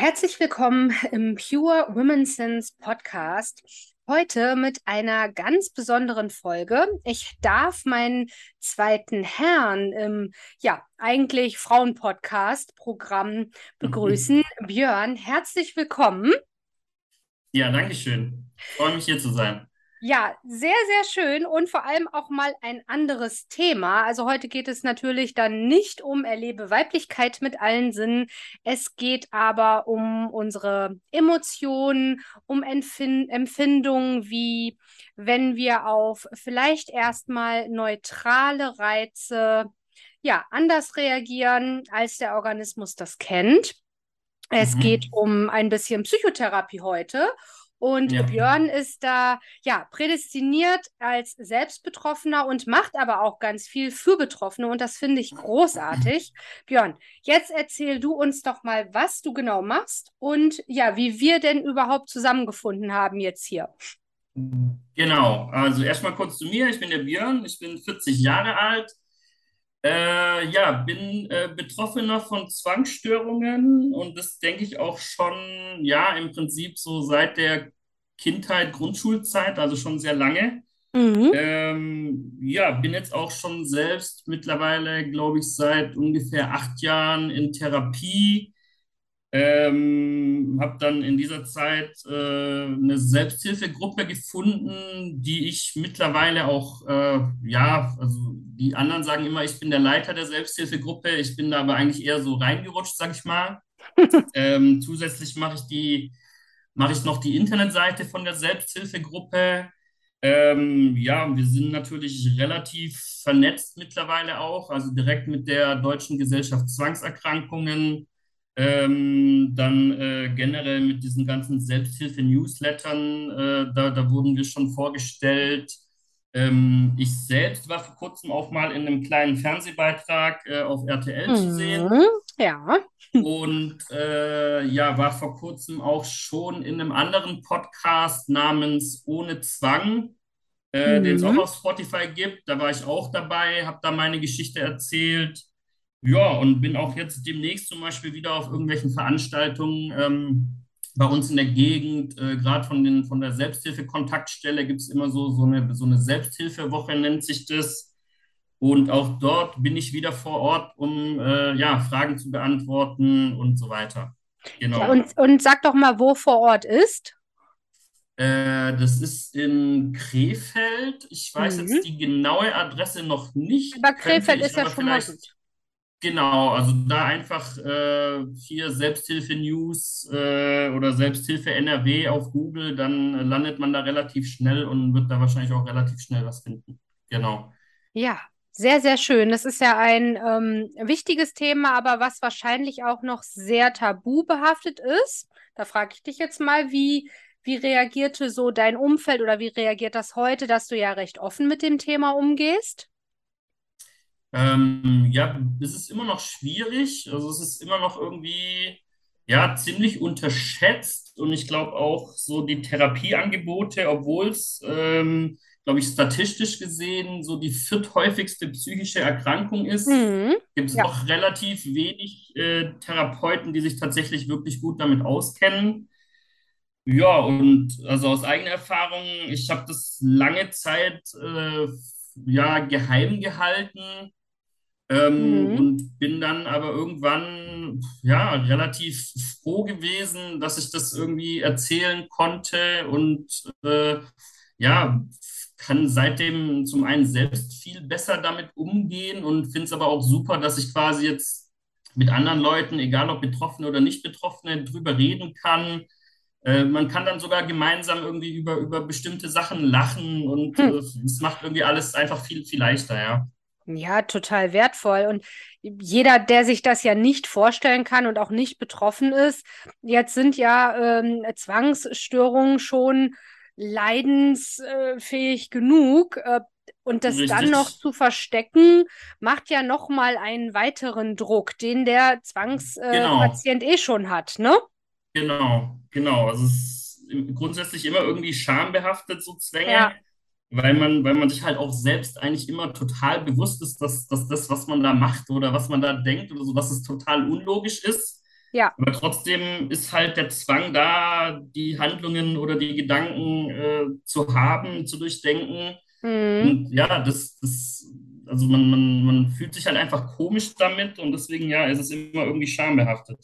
Herzlich willkommen im Pure Women Sense Podcast. Heute mit einer ganz besonderen Folge. Ich darf meinen zweiten Herrn im, ja, eigentlich Frauenpodcast-Programm begrüßen. Björn, herzlich willkommen. Ja, danke schön. Freue mich hier zu sein. Ja, sehr, sehr schön und vor allem auch mal ein anderes Thema. Also heute geht es natürlich dann nicht um Erlebe Weiblichkeit mit allen Sinnen. Es geht aber um unsere Emotionen, um Empfind Empfindungen, wie wenn wir auf vielleicht erstmal neutrale Reize ja anders reagieren, als der Organismus das kennt. Es mhm. geht um ein bisschen Psychotherapie heute und ja. Björn ist da ja prädestiniert als Selbstbetroffener und macht aber auch ganz viel für Betroffene und das finde ich großartig. Björn, jetzt erzähl du uns doch mal, was du genau machst und ja, wie wir denn überhaupt zusammengefunden haben jetzt hier. Genau, also erstmal kurz zu mir. Ich bin der Björn, ich bin 40 Jahre alt. Äh, ja, bin äh, Betroffener von Zwangsstörungen und das denke ich auch schon, ja, im Prinzip so seit der Kindheit, Grundschulzeit, also schon sehr lange. Mhm. Ähm, ja, bin jetzt auch schon selbst mittlerweile, glaube ich, seit ungefähr acht Jahren in Therapie. Ähm, habe dann in dieser Zeit äh, eine Selbsthilfegruppe gefunden, die ich mittlerweile auch, äh, ja, also die anderen sagen immer, ich bin der Leiter der Selbsthilfegruppe. Ich bin da aber eigentlich eher so reingerutscht, sag ich mal. ähm, zusätzlich mache ich die, mache ich noch die Internetseite von der Selbsthilfegruppe. Ähm, ja, wir sind natürlich relativ vernetzt mittlerweile auch, also direkt mit der Deutschen Gesellschaft Zwangserkrankungen, ähm, dann äh, generell mit diesen ganzen Selbsthilfe-Newslettern, äh, da, da wurden wir schon vorgestellt. Ähm, ich selbst war vor kurzem auch mal in einem kleinen Fernsehbeitrag äh, auf RTL mhm, zu sehen. Ja. Und äh, ja, war vor kurzem auch schon in einem anderen Podcast namens Ohne Zwang, mhm. den es auch auf Spotify gibt. Da war ich auch dabei, habe da meine Geschichte erzählt. Ja, und bin auch jetzt demnächst zum Beispiel wieder auf irgendwelchen Veranstaltungen. Ähm, bei uns in der Gegend, äh, gerade von, von der Selbsthilfe-Kontaktstelle, gibt es immer so, so eine, so eine Selbsthilfewoche, nennt sich das. Und auch dort bin ich wieder vor Ort, um äh, ja, Fragen zu beantworten und so weiter. Genau. Ja, und, und sag doch mal, wo vor Ort ist. Äh, das ist in Krefeld. Ich weiß mhm. jetzt die genaue Adresse noch nicht. Aber Krefeld ist ja schon mal gut. Genau, also da einfach äh, hier Selbsthilfe-News äh, oder Selbsthilfe NRW auf Google, dann landet man da relativ schnell und wird da wahrscheinlich auch relativ schnell was finden. Genau. Ja, sehr, sehr schön. Das ist ja ein ähm, wichtiges Thema, aber was wahrscheinlich auch noch sehr tabu behaftet ist. Da frage ich dich jetzt mal, wie, wie reagierte so dein Umfeld oder wie reagiert das heute, dass du ja recht offen mit dem Thema umgehst? Ähm, ja, es ist immer noch schwierig. Also es ist immer noch irgendwie ja ziemlich unterschätzt und ich glaube auch so die Therapieangebote, obwohl es ähm, glaube ich, statistisch gesehen so die vierthäufigste psychische Erkrankung ist, Mhm. gibt es Ja. doch relativ wenig äh, Therapeuten, die sich tatsächlich wirklich gut damit auskennen. Ja, und also aus eigener Erfahrung, ich habe das lange Zeit äh, ja geheim gehalten ähm, Mhm. und bin dann aber irgendwann ja relativ froh gewesen, dass ich das irgendwie erzählen konnte und äh, ja, kann seitdem zum einen selbst viel besser damit umgehen und finde es aber auch super, dass ich quasi jetzt mit anderen Leuten, egal ob Betroffene oder nicht Betroffene, drüber reden kann. Äh, man kann dann sogar gemeinsam irgendwie über, über bestimmte Sachen lachen und Hm. äh, es macht irgendwie alles einfach viel, viel leichter, ja. Ja, total wertvoll. Und jeder, der sich das ja nicht vorstellen kann und auch nicht betroffen ist, jetzt sind ja ähm, Zwangsstörungen schon leidensfähig genug. Äh, und das dann noch Richtig. zu verstecken, macht ja noch mal einen weiteren Druck, den der Zwangspatient äh, Genau. Eh schon hat, ne? Genau, genau. Also es ist grundsätzlich immer irgendwie schambehaftet, so Zwänge, Ja, weil man, weil man sich halt auch selbst eigentlich immer total bewusst ist, dass, dass das, was man da macht oder was man da denkt oder so, dass es total unlogisch ist. ja. Aber trotzdem ist halt der Zwang da, die Handlungen oder die Gedanken äh, zu haben, zu durchdenken. Mhm. Und ja, das, das, also man, man, man fühlt sich halt einfach komisch damit und deswegen, ja, ist es immer irgendwie schambehaftet.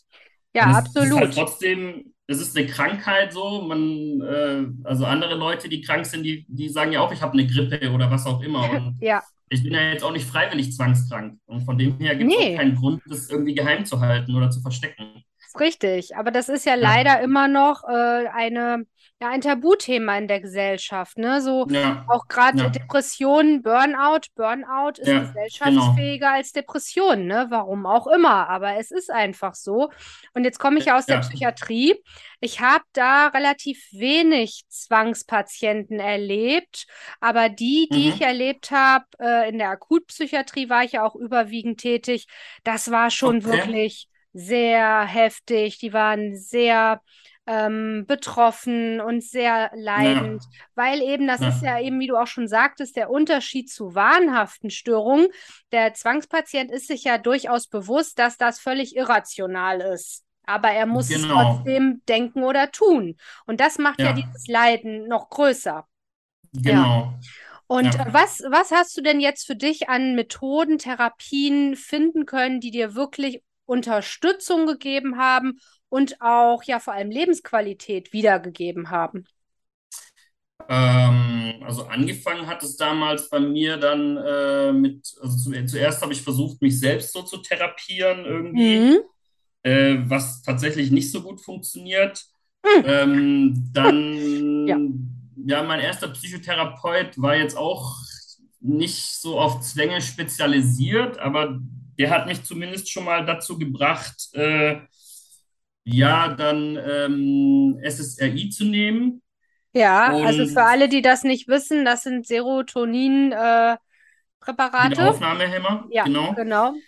Ja, ist halt absolut. trotzdem, es ist eine Krankheit so, man, äh, also andere Leute, die krank sind, die, die sagen ja auch, ich habe eine Grippe oder was auch immer. Und Ja. ich bin ja jetzt auch nicht freiwillig zwangskrank. Und von dem her gibt es Nee. keinen Grund, das irgendwie geheim zu halten oder zu verstecken. Ist richtig, aber das ist ja Ja, leider immer noch äh, eine, ja, ein Tabuthema in der Gesellschaft, ne? So ja, auch gerade ja, Depressionen, Burnout. Burnout ist ja, genau. gesellschaftsfähiger als Depression, ne? Warum auch immer, aber es ist einfach so. Und jetzt komme ich ja aus der Psychiatrie. Ich habe da relativ wenig Zwangspatienten erlebt, aber die, die ich mhm, erlebt habe, äh, in der Akutpsychiatrie war ich ja auch überwiegend tätig, das war schon okay. wirklich sehr heftig. Die waren sehr ähm, betroffen und sehr Ja, leidend, weil eben, das ist ja, ja eben, wie du auch schon sagtest, der Unterschied zu wahnhaften Störungen. Der Zwangspatient ist sich ja durchaus bewusst, dass das völlig irrational ist. Aber er muss es genau, trotzdem denken oder tun. Und das macht ja ja, dieses Leiden noch größer. Ja. genau, Und äh, ja. was, was hast du denn jetzt für dich an Methoden, Therapien finden können, die dir wirklich Unterstützung gegeben haben und auch ja vor allem Lebensqualität wiedergegeben haben? Ähm, also angefangen hat es damals bei mir dann äh, mit, also zu, zuerst habe ich versucht, mich selbst so zu therapieren irgendwie, Mhm. äh, was tatsächlich nicht so gut funktioniert. Hm. Ähm, Ja. dann, ja, mein erster Psychotherapeut war jetzt auch nicht so auf Zwänge spezialisiert, aber der hat mich zumindest schon mal dazu gebracht, äh, ja, dann ähm, SSRI zu nehmen. Ja, also für Und alle, die das nicht wissen, das sind Serotonin-Präparate. Wiederaufnahmehemmer, ja, genau. genau.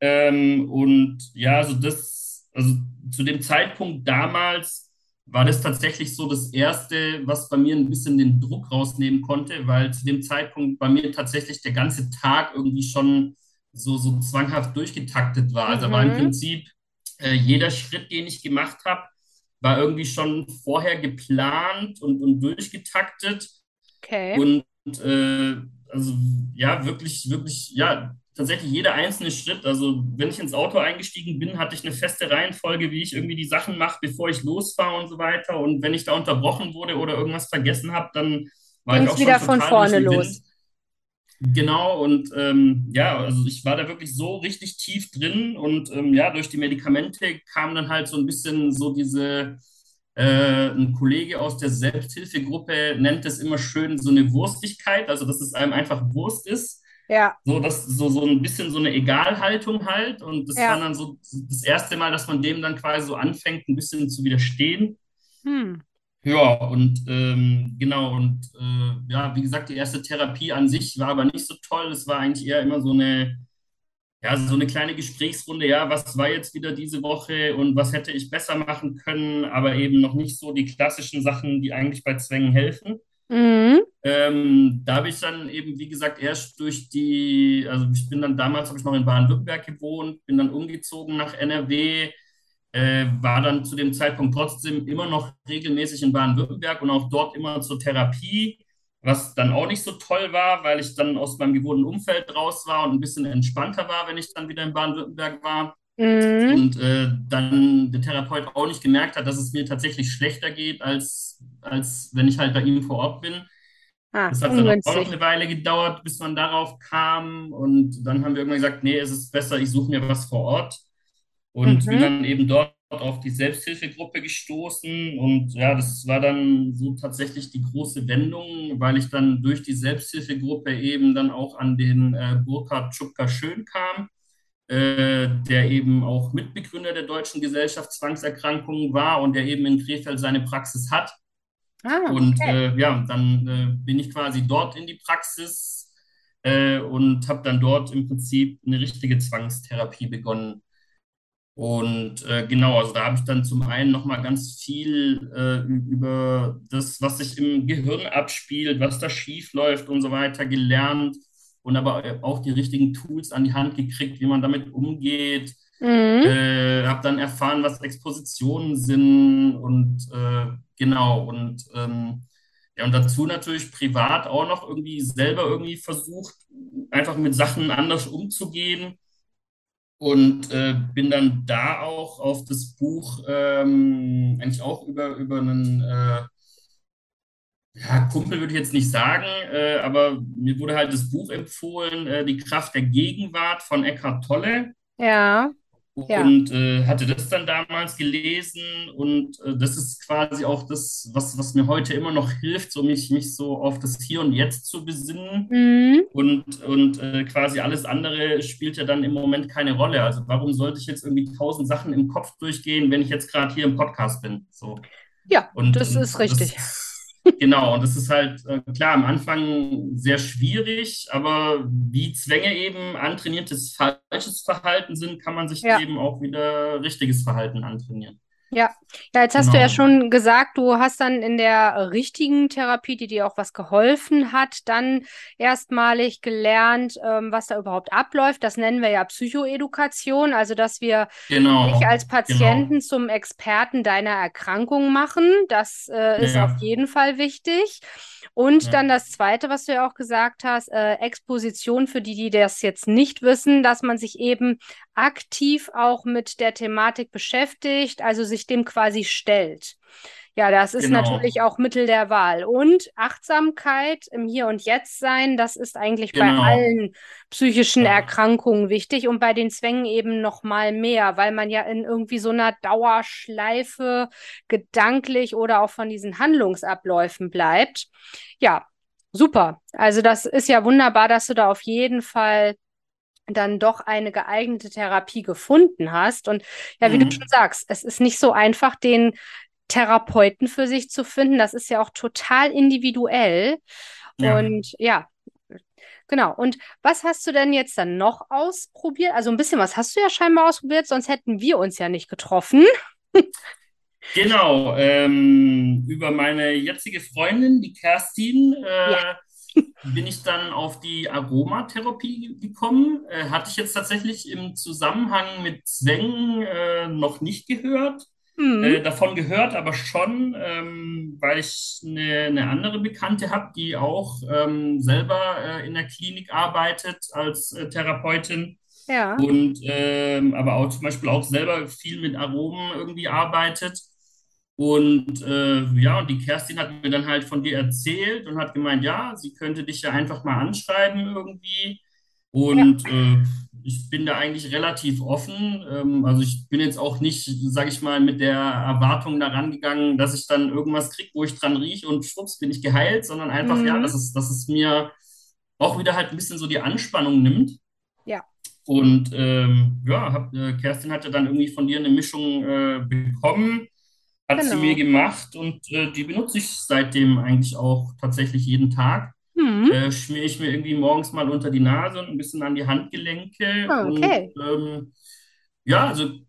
Ähm, und ja, also das, also zu dem Zeitpunkt damals war das tatsächlich so das Erste, was bei mir ein bisschen den Druck rausnehmen konnte, weil zu dem Zeitpunkt bei mir tatsächlich der ganze Tag irgendwie schon so, so zwanghaft durchgetaktet war. Also war im Mhm. Prinzip äh, jeder Schritt, den ich gemacht habe, war irgendwie schon vorher geplant und, und durchgetaktet. Okay. Und äh, also ja, wirklich, wirklich, ja, tatsächlich jeder einzelne Schritt. Also wenn ich ins Auto eingestiegen bin, hatte ich eine feste Reihenfolge, wie ich irgendwie die Sachen mache, bevor ich losfahre und so weiter. Und wenn ich da unterbrochen wurde oder irgendwas vergessen habe, dann war Ging ich auch wieder von vorne los. Genau, und ähm, ja, also ich war da wirklich so richtig tief drin und ähm, ja, durch die Medikamente kam dann halt so ein bisschen so diese, äh, ein Kollege aus der Selbsthilfegruppe nennt es immer schön so eine Wurstigkeit, also dass es einem einfach Wurst ist, Ja, so, das, so, so ein bisschen so eine Egalhaltung halt und das war ja. dann so das erste Mal, dass man dem dann quasi so anfängt, ein bisschen zu widerstehen. Hm. Ja, und ähm, genau, und äh, ja, wie gesagt, die erste Therapie an sich war aber nicht so toll. Es war eigentlich eher immer so eine, ja, so eine kleine Gesprächsrunde, ja, was war jetzt wieder diese Woche und was hätte ich besser machen können, aber eben noch nicht so die klassischen Sachen, die eigentlich bei Zwängen helfen. Mhm. Ähm, da habe ich dann eben, wie gesagt, erst durch die, also ich bin dann damals, habe ich noch in Baden-Württemberg gewohnt, bin dann umgezogen nach NRW, äh, war dann zu dem Zeitpunkt trotzdem immer noch regelmäßig in Baden-Württemberg und auch dort immer zur Therapie, was dann auch nicht so toll war, weil ich dann aus meinem gewohnten Umfeld raus war und ein bisschen entspannter war, wenn ich dann wieder in Baden-Württemberg war. Mhm. Und äh, dann der Therapeut auch nicht gemerkt hat, dass es mir tatsächlich schlechter geht, als, als wenn ich halt bei ihm vor Ort bin. Ah, Das hat dann auch noch eine Weile gedauert, bis man darauf kam. Und dann haben wir irgendwann gesagt, nee, es ist besser, ich suche mir was vor Ort. Und bin Mhm. dann eben dort auf die Selbsthilfegruppe gestoßen. Und ja, das war dann so tatsächlich die große Wendung, weil ich dann durch die Selbsthilfegruppe eben dann auch an den äh, Burkhard Schupka-Schön kam, äh, der eben auch Mitbegründer der Deutschen Gesellschaft Zwangserkrankungen war und der eben in Krefeld seine Praxis hat. Ah, Und okay. äh, ja, dann äh, bin ich quasi dort in die Praxis äh, und habe dann dort im Prinzip eine richtige Zwangstherapie begonnen. Und äh, genau, also da habe ich dann zum einen nochmal ganz viel äh, über das, was sich im Gehirn abspielt, was da schief läuft und so weiter gelernt und aber auch die richtigen Tools an die Hand gekriegt, wie man damit umgeht. Mhm. Äh, habe dann erfahren, was Expositionen sind und äh, genau und ähm, ja und dazu natürlich privat auch noch irgendwie selber irgendwie versucht, einfach mit Sachen anders umzugehen und äh, bin dann da auch auf das Buch ähm, eigentlich auch über über einen äh, ja, Kumpel würde ich jetzt nicht sagen, äh, aber mir wurde halt das Buch empfohlen, äh, Die Kraft der Gegenwart von Eckhart Tolle. Ja, ja. und äh, hatte das dann damals gelesen und äh, das ist quasi auch das, was, was mir heute immer noch hilft, so mich, mich so auf das Hier und Jetzt zu besinnen Mhm. und, und äh, quasi alles andere spielt ja dann im Moment keine Rolle. Also warum sollte ich jetzt irgendwie tausend Sachen im Kopf durchgehen, wenn ich jetzt gerade hier im Podcast bin? So. Ja, Und, das ist und richtig. das, genau, und das ist halt äh, klar am Anfang sehr schwierig, aber wie Zwänge eben antrainiertes falsches Verhalten sind, kann man sich Ja. eben auch wieder richtiges Verhalten antrainieren. Ja, ja, jetzt hast du ja Genau. schon gesagt, du hast dann in der richtigen Therapie, die dir auch was geholfen hat, dann erstmalig gelernt, ähm, was da überhaupt abläuft. Das nennen wir ja Psychoedukation, also dass wir dich Genau, als genau. Patienten zum Experten deiner Erkrankung machen. Das äh, ist auf Ja, jeden Fall wichtig. Und dann ja, das Zweite, was du ja auch gesagt hast, äh, Exposition für die, die das jetzt nicht wissen, dass man sich eben aktiv auch mit der Thematik beschäftigt, also sich dem quasi stellt. Ja, das ist genau, natürlich auch Mittel der Wahl. Und Achtsamkeit im Hier und Jetzt sein, das ist eigentlich bei genau. allen psychischen Ja, Erkrankungen wichtig und bei den Zwängen eben noch mal mehr, weil man ja in irgendwie so einer Dauerschleife gedanklich oder auch von diesen Handlungsabläufen bleibt. Ja, super. Also das ist ja wunderbar, dass du da auf jeden Fall dann doch eine geeignete Therapie gefunden hast. Und ja, wie du schon mhm. sagst, es ist nicht so einfach, den Therapeuten für sich zu finden. Das ist ja auch total individuell. Ja. Und ja, genau. Und was hast du denn jetzt dann noch ausprobiert? Also ein bisschen was hast du ja scheinbar ausprobiert, sonst hätten wir uns ja nicht getroffen. Genau, ähm, über meine jetzige Freundin, die Kerstin, Ja. Bin ich dann auf die Aromatherapie gekommen. Äh, hatte ich jetzt tatsächlich im Zusammenhang mit Zwängen äh, noch nicht gehört. Mhm. Äh, davon gehört aber schon, ähm, weil ich eine, eine andere Bekannte habe, die auch ähm, selber äh, in der Klinik arbeitet als äh, Therapeutin Ja. und ähm, aber auch zum Beispiel auch selber viel mit Aromen irgendwie arbeitet. Und äh, ja, und die Kerstin hat mir dann halt von dir erzählt und hat gemeint, ja, sie könnte dich ja einfach mal anschreiben irgendwie. Ja. Und äh, ich bin da eigentlich relativ offen. Ähm, also ich bin jetzt auch nicht, sage ich mal, mit der Erwartung da rangegangen, dass ich dann irgendwas kriege, wo ich dran rieche und schwupps bin ich geheilt, sondern einfach, ja, dass Mhm. es, dass es mir auch wieder halt ein bisschen so die Anspannung nimmt. Ja. Und ähm, ja, hab, äh, Kerstin hatte dann irgendwie von dir eine Mischung äh, bekommen, hat sie mir Genau. gemacht und äh, die benutze ich seitdem eigentlich auch tatsächlich jeden Tag. Mhm. Äh, schmiere ich mir irgendwie morgens mal unter die Nase und ein bisschen an die Handgelenke Ah, und Okay. ähm, ja, also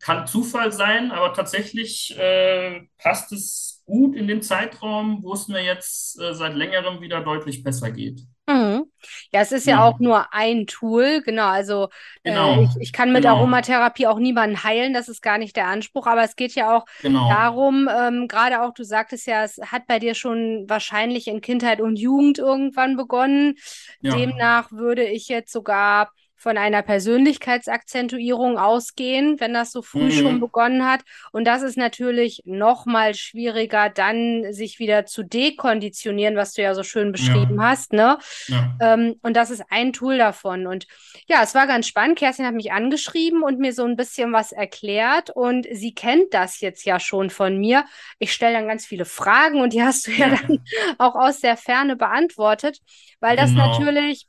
kann Zufall sein, aber tatsächlich äh, passt es gut in den Zeitraum, wo es mir jetzt äh, seit längerem wieder deutlich besser geht. Mhm. Ja, es ist ja Ja, auch nur ein Tool, genau. Also äh, ich, genau, ich kann mit genau, Aromatherapie auch niemanden heilen, das ist gar nicht der Anspruch, aber es geht ja auch genau. darum, ähm, gerade auch, du sagtest ja, es hat bei dir schon wahrscheinlich in Kindheit und Jugend irgendwann begonnen. Ja, Demnach würde ich jetzt sogar von einer Persönlichkeitsakzentuierung ausgehen, wenn das so früh schon mhm. begonnen hat. Und das ist natürlich noch mal schwieriger, dann sich wieder zu dekonditionieren, was du ja so schön Ja, beschrieben hast, ne? ja. Ähm, und das ist ein Tool davon. Und ja, es war ganz spannend. Kerstin hat mich angeschrieben und mir so ein bisschen was erklärt. Und sie kennt das jetzt ja schon von mir. Ich stelle dann ganz viele Fragen und die hast du ja Ja, dann auch aus der Ferne beantwortet, weil das genau. natürlich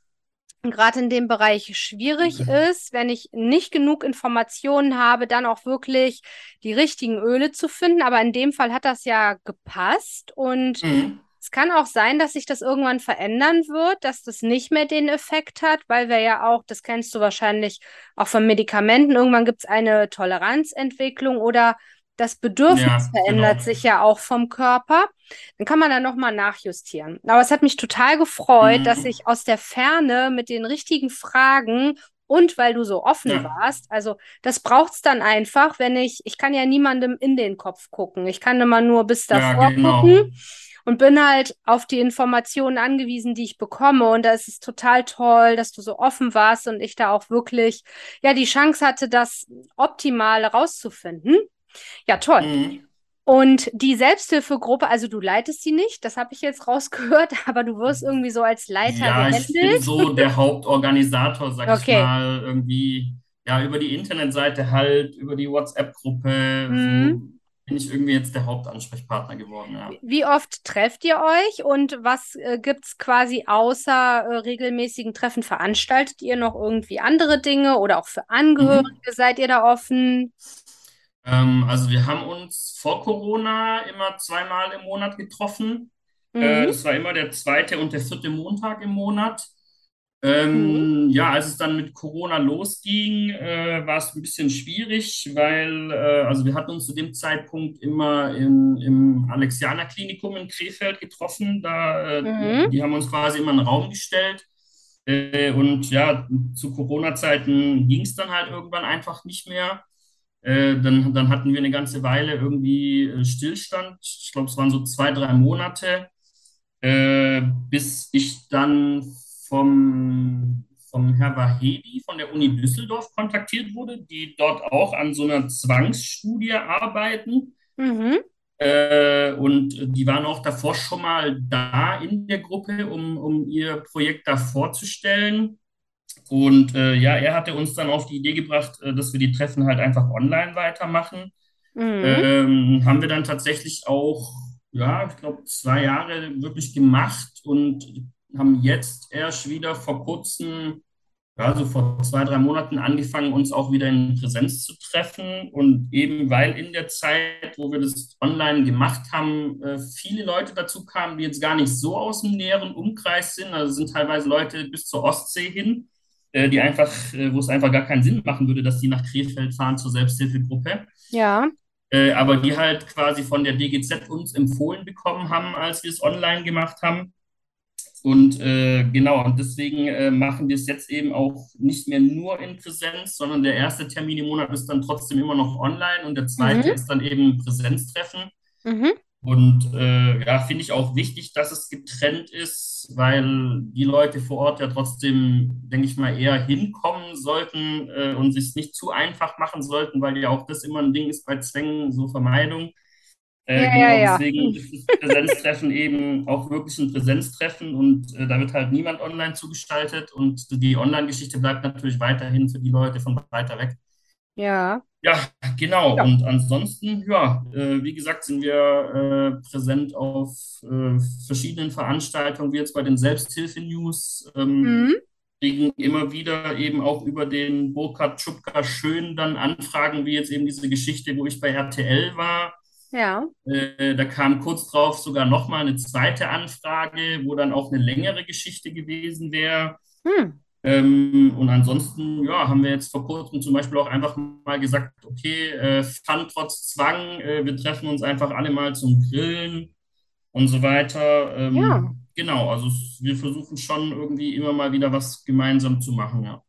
gerade in dem Bereich schwierig ist, wenn ich nicht genug Informationen habe, dann auch wirklich die richtigen Öle zu finden. Aber in dem Fall hat das ja gepasst und Mhm. es kann auch sein, dass sich das irgendwann verändern wird, dass das nicht mehr den Effekt hat, weil wir ja auch, das kennst du wahrscheinlich auch von Medikamenten, irgendwann gibt es eine Toleranzentwicklung oder das Bedürfnis Ja, verändert genau. sich ja auch vom Körper. Dann kann man da nochmal nachjustieren. Aber es hat mich total gefreut, dass Mhm. ich aus der Ferne mit den richtigen Fragen und weil du so offen Ja, warst, also das braucht es dann einfach, wenn ich, ich kann ja niemandem in den Kopf gucken. Ich kann immer nur bis ja, davor gucken genau. und bin halt auf die Informationen angewiesen, die ich bekomme. Und da ist es total toll, dass du so offen warst und ich da auch wirklich, ja, die Chance hatte, das Optimale rauszufinden. Ja, toll. Mhm. Und die Selbsthilfegruppe, also du leitest die nicht, das habe ich jetzt rausgehört, aber du wirst irgendwie so als Leiter Ja, ich bin gehandelt. so der Hauptorganisator, sag ich Okay. mal, irgendwie, ja, über die Internetseite halt, über die WhatsApp-Gruppe, so Hm. bin ich irgendwie jetzt der Hauptansprechpartner geworden, ja. Wie oft trefft ihr euch und was äh, gibt es quasi außer äh, regelmäßigen Treffen? Veranstaltet ihr noch irgendwie andere Dinge oder auch für Mhm. Angehörige seid ihr da offen? Ähm, also wir haben uns vor Corona immer zweimal im Monat getroffen. Äh, Mhm. das war immer der zweite und der vierte Montag im Monat. Mhm. Ähm, ja, als es dann mit Corona losging, äh, war es ein bisschen schwierig, weil äh, also wir hatten uns zu dem Zeitpunkt immer im, im Alexianer Klinikum in Krefeld getroffen. Da, äh, Mhm. die haben uns quasi immer einen Raum gestellt. Äh, und ja, zu Corona-Zeiten ging es dann halt irgendwann einfach nicht mehr. Äh, dann, dann hatten wir eine ganze Weile irgendwie äh, Stillstand. Ich glaube, es waren so zwei, drei Monate äh, bis ich dann vom, vom Herr Wahedi von der Uni Düsseldorf kontaktiert wurde, die dort auch an so einer Zwangsstudie arbeiten. Mhm. Äh, und die waren auch davor schon mal da in der Gruppe, um, um ihr Projekt da vorzustellen. Und äh, ja, er hatte uns dann auf die Idee gebracht, äh, dass wir die Treffen halt einfach online weitermachen. Mhm. Ähm, haben wir dann tatsächlich auch, ja, ich glaube, zwei Jahre wirklich gemacht und haben jetzt erst wieder vor kurzem, ja, so vor zwei, drei Monaten angefangen, uns auch wieder in Präsenz zu treffen. Und eben weil in der Zeit, wo wir das online gemacht haben, äh, viele Leute dazu kamen, die jetzt gar nicht so aus dem näheren Umkreis sind. Also sind teilweise Leute bis zur Ostsee hin, die einfach, äh, wo es einfach gar keinen Sinn machen würde, dass die nach Krefeld fahren zur Selbsthilfegruppe Ja. äh, aber die halt quasi von der DGZ uns empfohlen bekommen haben, als wir es online gemacht haben. Und äh, genau, und deswegen äh, machen wir es jetzt eben auch nicht mehr nur in Präsenz, sondern der erste Termin im Monat ist dann trotzdem immer noch online und der zweite Mhm. ist dann eben Präsenztreffen. Mhm. Und äh, ja, finde ich auch wichtig, dass es getrennt ist, weil die Leute vor Ort ja trotzdem, denke ich mal, eher hinkommen sollten äh, und sich es nicht zu einfach machen sollten, weil ja auch das immer ein Ding ist bei Zwängen, so Vermeidung. Ja, Äh, ja, genau, ja. deswegen ist das Präsenztreffen eben auch wirklich ein Präsenztreffen und äh, da wird halt niemand online zugestaltet und die Online-Geschichte bleibt natürlich weiterhin für die Leute von weiter weg. Ja. Ja, genau. Ja. Und ansonsten, ja, äh, wie gesagt, sind wir äh, präsent auf äh, verschiedenen Veranstaltungen, wie jetzt bei den Selbsthilfe-News, ähm, Mhm. kriegen immer wieder eben auch über den Burkhard Schupka Schön dann Anfragen, wie jetzt eben diese Geschichte, wo ich bei RTL war. Ja. Äh, da kam kurz drauf sogar nochmal eine zweite Anfrage, wo dann auch eine längere Geschichte gewesen wäre. Hm. Ähm, und ansonsten, ja, haben wir jetzt vor kurzem zum Beispiel auch einfach mal gesagt, okay, äh, Fun trotz Zwang, äh, wir treffen uns einfach alle mal zum Grillen und so weiter. Ja. Ähm, genau, also wir versuchen schon irgendwie immer mal wieder was gemeinsam zu machen, ja.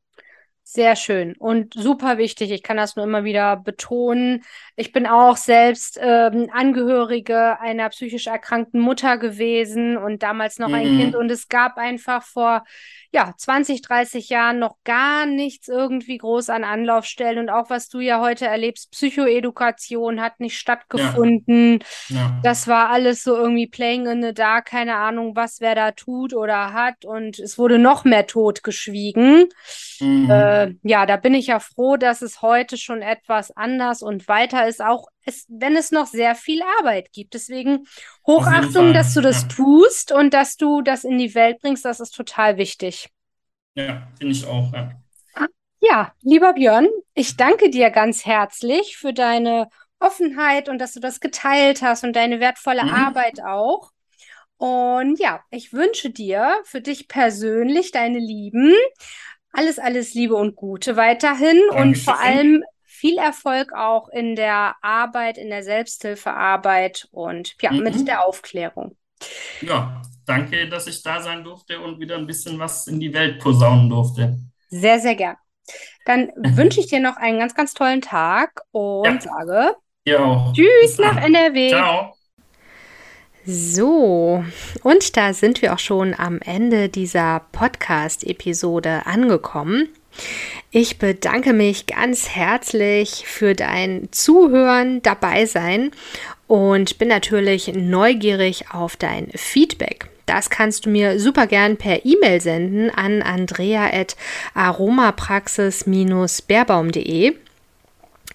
Sehr schön und super wichtig. Ich kann das nur immer wieder betonen. Ich bin auch selbst ähm, Angehörige einer psychisch erkrankten Mutter gewesen und damals noch ein Kind. Mhm. Und es gab einfach vor, ja, 20, 30 Jahren noch gar nichts irgendwie groß an Anlaufstellen. Und auch was du ja heute erlebst, Psychoedukation hat nicht Ja, stattgefunden. ja. Das war alles so irgendwie playing in the dark, keine Ahnung, was wer da tut oder hat. Und es wurde noch mehr totgeschwiegen. Mhm. Äh, ja, da bin ich ja froh, dass es heute schon etwas anders und weiter ist, auch es, wenn es noch sehr viel Arbeit gibt. Deswegen Hochachtung, dass du das ja. tust und dass du das in die Welt bringst, das ist total wichtig. Ja, finde ich auch, ja. Ja, lieber Björn, ich danke dir ganz herzlich für deine Offenheit und dass du das geteilt hast und deine wertvolle Mhm. Arbeit auch. Und ja, ich wünsche dir für dich persönlich, deine Lieben, alles, alles Liebe und Gute weiterhin und vor Dankeschön. allem viel Erfolg auch in der Arbeit, in der Selbsthilfearbeit und ja, mit Mhm. der Aufklärung. Ja, danke, dass ich da sein durfte und wieder ein bisschen was in die Welt posaunen durfte. Sehr, sehr gern. Dann wünsche ich dir noch einen ganz, ganz tollen Tag und Ja, sage Tschüss nach. NRW. Ciao. So, und da sind wir auch schon am Ende dieser Podcast-Episode angekommen. Ich bedanke mich ganz herzlich für dein Zuhören, dabei sein und bin natürlich neugierig auf dein Feedback. Das kannst du mir super gern per E-Mail senden an andrea.aromapraxis-beerbaum.de.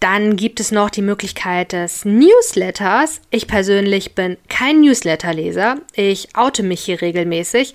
Dann gibt es noch die Möglichkeit des Newsletters. Ich persönlich bin kein Newsletterleser. Ich oute mich hier regelmäßig.